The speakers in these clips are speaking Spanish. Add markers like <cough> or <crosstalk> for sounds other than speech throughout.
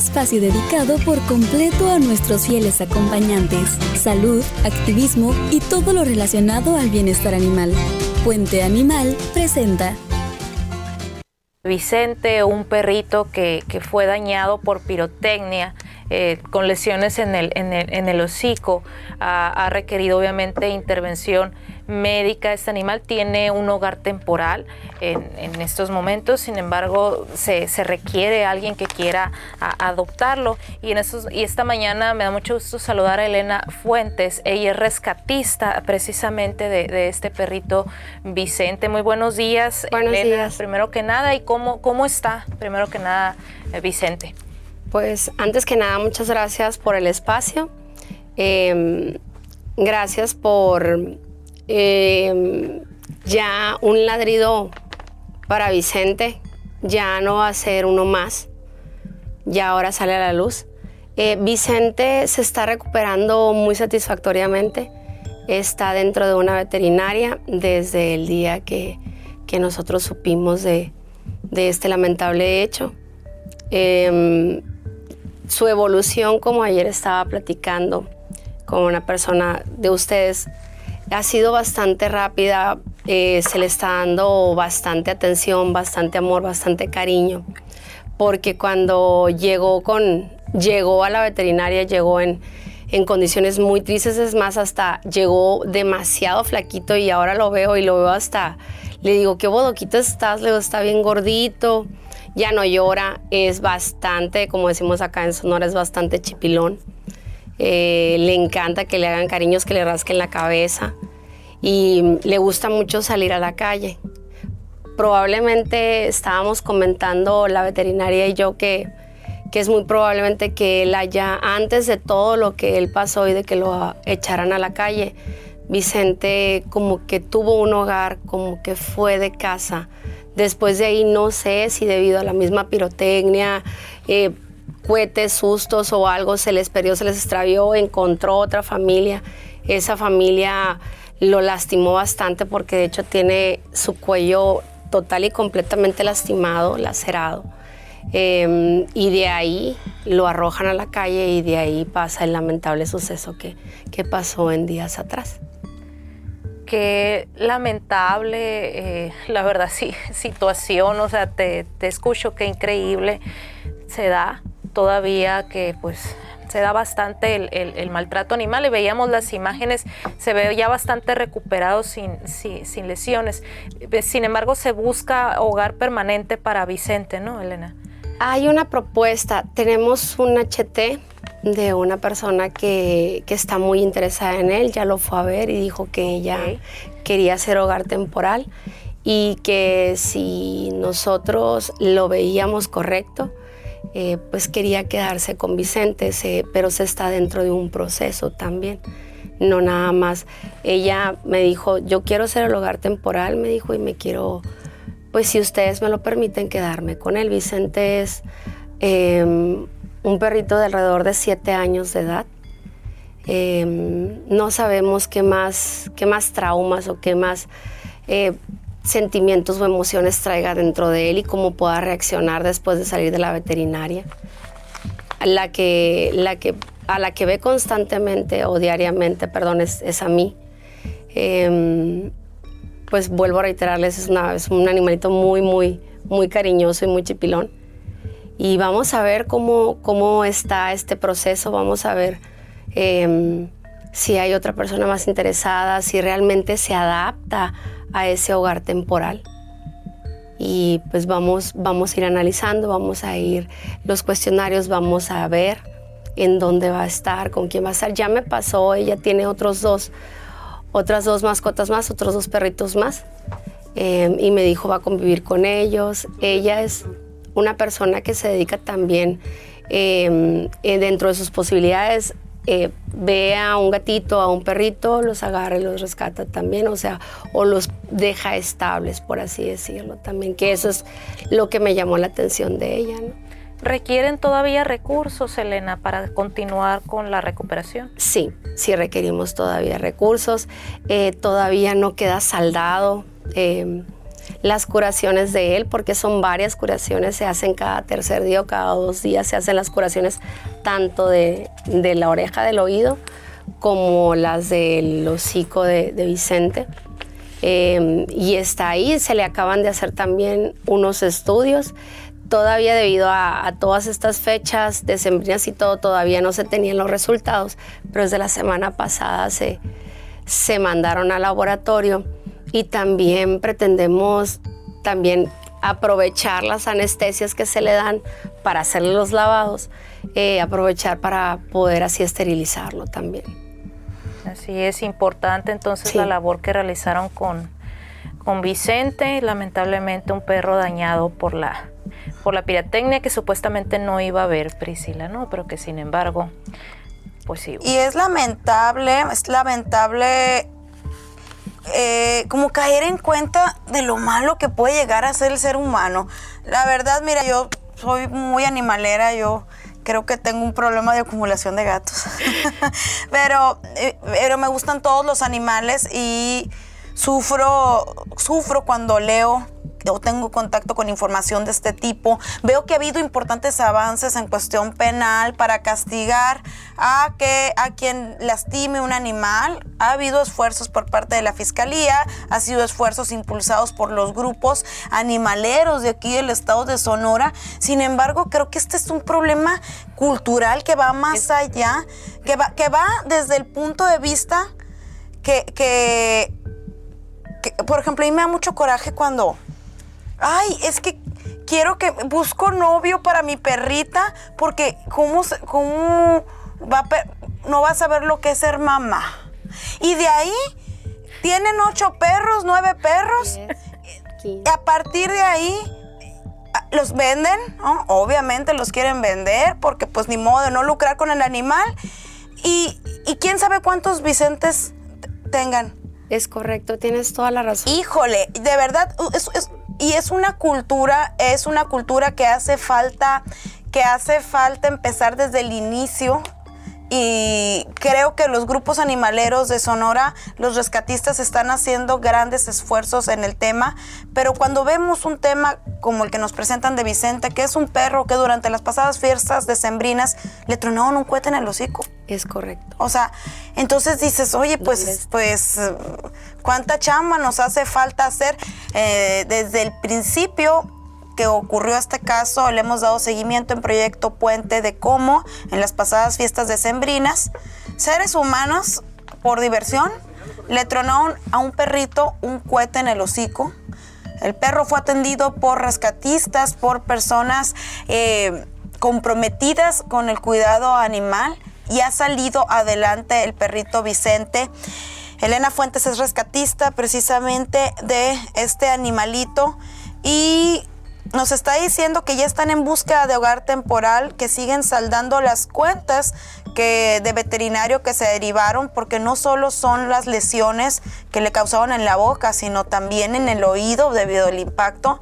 espacio dedicado por completo a nuestros fieles acompañantes, salud, activismo y todo lo relacionado al bienestar animal. Puente Animal presenta. Vicente, un perrito que, fue dañado por pirotecnia, eh, con lesiones en el, en el, en el hocico, ha, ha requerido obviamente intervención médica. Este animal tiene un hogar temporal en, estos momentos, sin embargo, se, requiere alguien que quiera adoptarlo. Y, en y esta mañana me da mucho gusto saludar a Elena Fuentes. Ella es rescatista precisamente de, este perrito Vicente. Muy buenos días, buenos días. Primero que nada, ¿y cómo, cómo está, primero que nada, eh, Vicente? Pues antes que nada, muchas gracias por el espacio. Em, gracias por eh, ya un ladrido para Vicente ya no va a ser uno más, ya ahora sale a la luz. Eh, Vicente se está recuperando muy satisfactoriamente, está dentro de una veterinaria desde el día que, nosotros supimos de, este lamentable hecho. Em, su evolución, como ayer estaba platicando con una persona de ustedes, ha sido bastante rápida, eh, se le está dando bastante atención, bastante amor, bastante cariño, porque cuando llegó, con, llegó a la veterinaria, llegó en, en condiciones muy tristes, es más, hasta llegó demasiado flaquito y ahora lo veo y lo veo hasta, le digo, qué bodoquito estás, le digo, está bien gordito, ya no llora, es bastante, como decimos acá en Sonora, es bastante chipilón. Eh, le encanta que le hagan cariños, que le rasquen la cabeza y le gusta mucho salir a la calle. Probablemente estábamos comentando la veterinaria y yo que, que es muy probablemente que él haya, antes de todo lo que él pasó y de que lo echaran a la calle, Vicente como que tuvo un hogar, como que fue de casa. Después de ahí no sé si debido a la misma pirotecnia, eh, cohetes, sustos o algo se les perdió, se les extravió, encontró otra familia. Esa familia lo lastimó bastante porque de hecho tiene su cuello total y completamente lastimado, lacerado. Em, y de ahí lo arrojan a la calle y de ahí pasa el lamentable suceso que, que pasó en días atrás. Qué lamentable, eh, la verdad, sí, situación, o sea, te, te escucho, qué increíble se da todavía que pues se da bastante el, maltrato animal y veíamos las imágenes, se ve ya bastante recuperado sin, sin, lesiones. Sin embargo, se busca hogar permanente para Vicente, ¿no, Elena? Hay una propuesta, tenemos un HT de una persona que, está muy interesada en él, ya lo fue a ver y dijo que ella quería hacer hogar temporal y que si nosotros lo veíamos correcto, eh, pues quería quedarse con Vicente, pero se está dentro de un proceso también. No nada más. Ella me dijo, yo quiero ser el hogar temporal, me dijo, y me quiero, pues si ustedes me lo permiten, quedarme con él. Vicente es em, un perrito de alrededor de siete años de edad. Em, no sabemos qué más, qué más traumas o qué más eh, sentimientos o emociones traiga dentro de él y cómo pueda reaccionar después de salir de la veterinaria. La que, la que, a la que ve constantemente o diariamente, perdón, es, a mí. Em, pues vuelvo a reiterarles, es, un animalito muy, muy, muy cariñoso y muy chipilón. Y vamos a ver cómo, cómo está este proceso, vamos a ver em, si hay otra persona más interesada, si realmente se adapta a ese hogar temporal. Y pues vamos, vamos a ir analizando, vamos a ir los cuestionarios, vamos a ver en dónde va a estar, con quién va a estar. Ya me pasó, ella tiene otros dos, otras dos mascotas más, otros dos perritos más. Em, y me dijo va a convivir con ellos. Ella es una persona que se dedica también em, eh, dentro de sus posibilidades eh, ve a un gatito, a un perrito, los agarra y los rescata también, o sea, o los deja estables, por así decirlo, también, que eso es lo que me llamó la atención de ella. ¿Requieren todavía recursos, Elena, para continuar con la recuperación? Sí, sí requerimos todavía recursos, eh, todavía no queda saldado. Eh, las curaciones de él, porque son varias curaciones, se hacen cada tercer día o cada dos días, se hacen las curaciones tanto de, la oreja del oído como las del hocico de, Vicente. Em, y está ahí, se le acaban de hacer también unos estudios. Todavía debido a, todas estas fechas decembrinas y todo, todavía no se tenían los resultados, pero desde la semana pasada se, se mandaron al laboratorio y también pretendemos también aprovechar las anestesias que se le dan para hacerle los lavados, eh, aprovechar para poder así esterilizarlo también. Así es importante entonces la labor que realizaron con, con Vicente, lamentablemente un perro dañado por la, por la pirotecnia que supuestamente no iba a haber Priscila, ¿no? Pero que sin embargo, pues sí. Y es lamentable, es lamentable eh, como caer en cuenta de lo malo que puede llegar a ser el ser humano. La verdad, mira, yo soy muy animalera, yo creo que tengo un problema de acumulación de gatos. <laughs> pero, eh, pero me gustan todos los animales y sufro, sufro cuando leo o tengo contacto con información de este tipo, veo que ha habido importantes avances en cuestión penal para castigar a que a quien lastime un animal. Ha habido esfuerzos por parte de la fiscalía, ha sido esfuerzos impulsados por los grupos animaleros de aquí del estado de Sonora. Sin embargo, creo que este es un problema cultural que va más allá, que va, que va desde el punto de vista que, que, que por ejemplo, a mí me da mucho coraje cuando ay, es que quiero que busco novio para mi perrita porque cómo, cómo va no va a saber lo que es ser mamá. Y de ahí tienen ocho perros, nueve perros. Y a partir de ahí los venden, obviamente los quieren vender porque pues ni modo de no lucrar con el animal. Y, quién sabe cuántos Vicentes tengan. Es correcto, tienes toda la razón. Híjole, de verdad, es, y es una cultura, es una cultura que hace falta, que hace falta empezar desde el inicio y creo que los grupos animaleros de Sonora, los rescatistas están haciendo grandes esfuerzos en el tema, pero cuando vemos un tema como el que nos presentan de Vicente, que es un perro que durante las pasadas fiestas decembrinas le tronaron un cohete en el hocico. Es correcto. O sea, entonces dices, oye, pues, pues, ¿cuánta chamba nos hace falta hacer? Eh, desde el principio ocurrió este caso, le hemos dado seguimiento en Proyecto Puente de cómo en las pasadas fiestas decembrinas, seres humanos, por diversión, le tronaron a un perrito un cohete en el hocico. El perro fue atendido por rescatistas, por personas eh, comprometidas con el cuidado animal y ha salido adelante el perrito Vicente. Elena Fuentes es rescatista precisamente de este animalito y nos está diciendo que ya están en búsqueda de hogar temporal, que siguen saldando las cuentas que de veterinario que se derivaron, porque no solo son las lesiones que le causaron en la boca, sino también en el oído debido al impacto.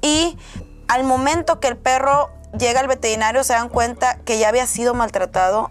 Y al momento que el perro llega al veterinario se dan cuenta que ya había sido maltratado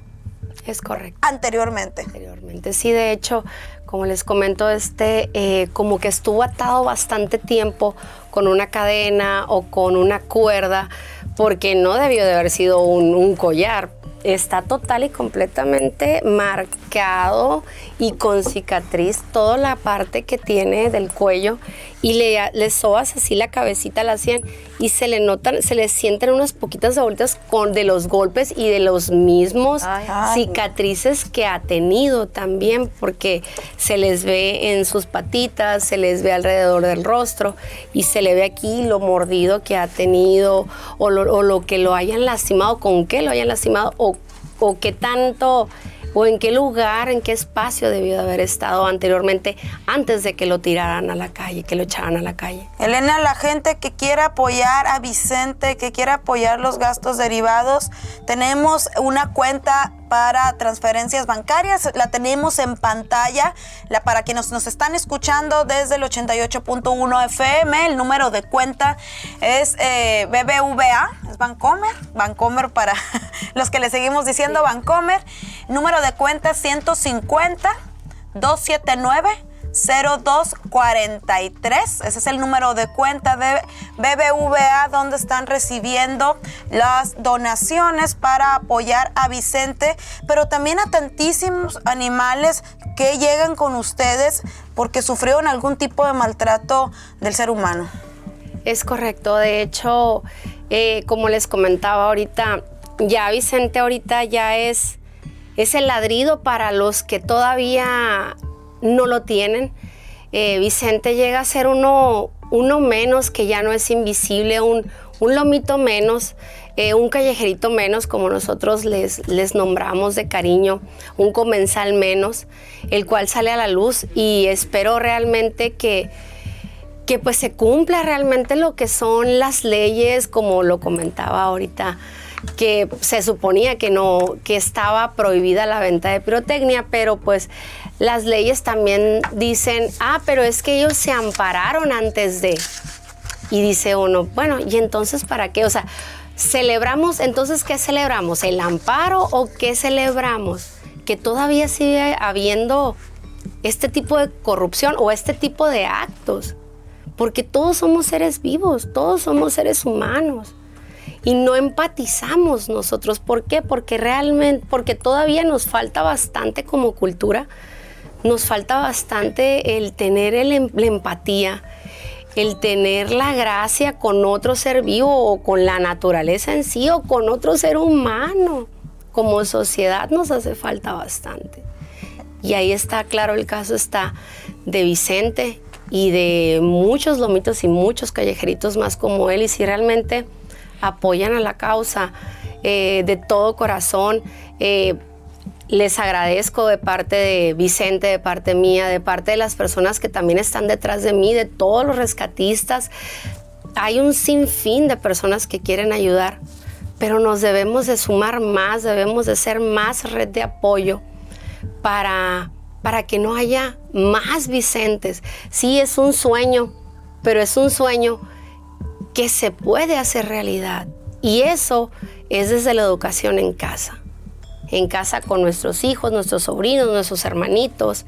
es correcto. Anteriormente. Anteriormente, sí, de hecho, como les comento, este eh, como que estuvo atado bastante tiempo con una cadena o con una cuerda, porque no debió de haber sido un collar, está total y completamente marcado y con cicatriz toda la parte que tiene del cuello y le, le sobas así la cabecita, la hacían y se le notan, se le sienten unas poquitas bolitas con de los golpes y de los mismos cicatrices que ha tenido también, porque se les ve en sus patitas, se les ve alrededor del rostro y se le ve aquí lo mordido que ha tenido o lo, o lo que lo hayan lastimado, con qué lo hayan lastimado o, o qué tanto o en qué lugar, en qué espacio debió de haber estado anteriormente antes de que lo tiraran a la calle, que lo echaran a la calle. Elena, la gente que quiera apoyar a Vicente, que quiera apoyar los gastos derivados, tenemos una cuenta para transferencias bancarias. La tenemos en pantalla. La, para quienes nos están escuchando desde el 88.1 FM, el número de cuenta es eh, BBVA, es Bancomer. Bancomer para <laughs> los que le seguimos diciendo Bancomer. Número de cuenta 150 279 0243. Ese es el número de cuenta de BBVA donde están recibiendo las donaciones para apoyar a Vicente, pero también a tantísimos animales que llegan con ustedes porque sufrieron algún tipo de maltrato del ser humano. Es correcto, de hecho, eh, como les comentaba ahorita, ya Vicente ahorita ya es, es el ladrido para los que todavía no lo tienen. Eh, Vicente llega a ser uno, uno menos, que ya no es invisible, un, un lomito menos, eh, un callejerito menos, como nosotros les, les nombramos de cariño, un comensal menos, el cual sale a la luz y espero realmente que, que pues se cumpla realmente lo que son las leyes, como lo comentaba ahorita que se suponía que no que estaba prohibida la venta de pirotecnia, pero pues las leyes también dicen, "Ah, pero es que ellos se ampararon antes de." Y dice uno, "Bueno, ¿y entonces para qué?" O sea, celebramos, entonces ¿qué celebramos? ¿El amparo o qué celebramos? Que todavía sigue habiendo este tipo de corrupción o este tipo de actos. Porque todos somos seres vivos, todos somos seres humanos y no empatizamos nosotros. ¿Por qué? Porque realmente, porque todavía nos falta bastante como cultura, nos falta bastante el tener em, la empatía, el tener la gracia con otro ser vivo o con la naturaleza en sí o con otro ser humano. Como sociedad nos hace falta bastante. Y ahí está, claro, el caso está de Vicente y de muchos lomitos y muchos callejeritos más como él. Y si realmente apoyan a la causa eh, de todo corazón. Eh, les agradezco de parte de Vicente, de parte mía, de parte de las personas que también están detrás de mí, de todos los rescatistas. Hay un sinfín de personas que quieren ayudar, pero nos debemos de sumar más, debemos de ser más red de apoyo para, para que no haya más Vicentes. Sí, es un sueño, pero es un sueño que se puede hacer realidad. Y eso es desde la educación en casa. En casa con nuestros hijos, nuestros sobrinos, nuestros hermanitos,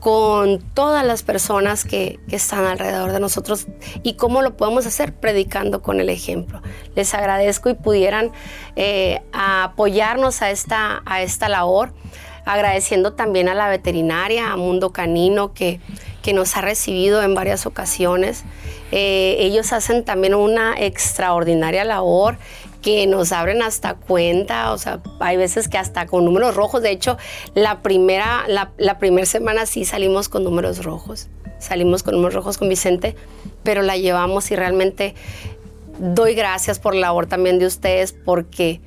con todas las personas que, están alrededor de nosotros y cómo lo podemos hacer predicando con el ejemplo. Les agradezco y pudieran eh, apoyarnos a esta, a esta labor, agradeciendo también a la veterinaria, a Mundo Canino, que, que nos ha recibido en varias ocasiones. Eh, ellos hacen también una extraordinaria labor que nos abren hasta cuenta, o sea, hay veces que hasta con números rojos, de hecho, la primera, la, primera semana sí salimos con números rojos, salimos con números rojos con Vicente, pero la llevamos y realmente doy gracias por la labor también de ustedes porque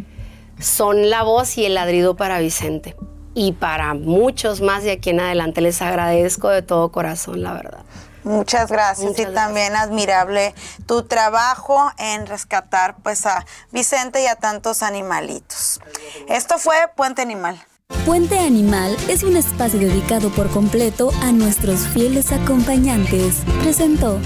son la voz y el ladrido para Vicente y para muchos más de aquí en adelante. Les agradezco de todo corazón, la verdad. Muchas gracias y también admirable tu trabajo en rescatar pues a Vicente y a tantos animalitos. Esto fue Puente Animal. Puente Animal es un espacio dedicado por completo a nuestros fieles acompañantes. Presentó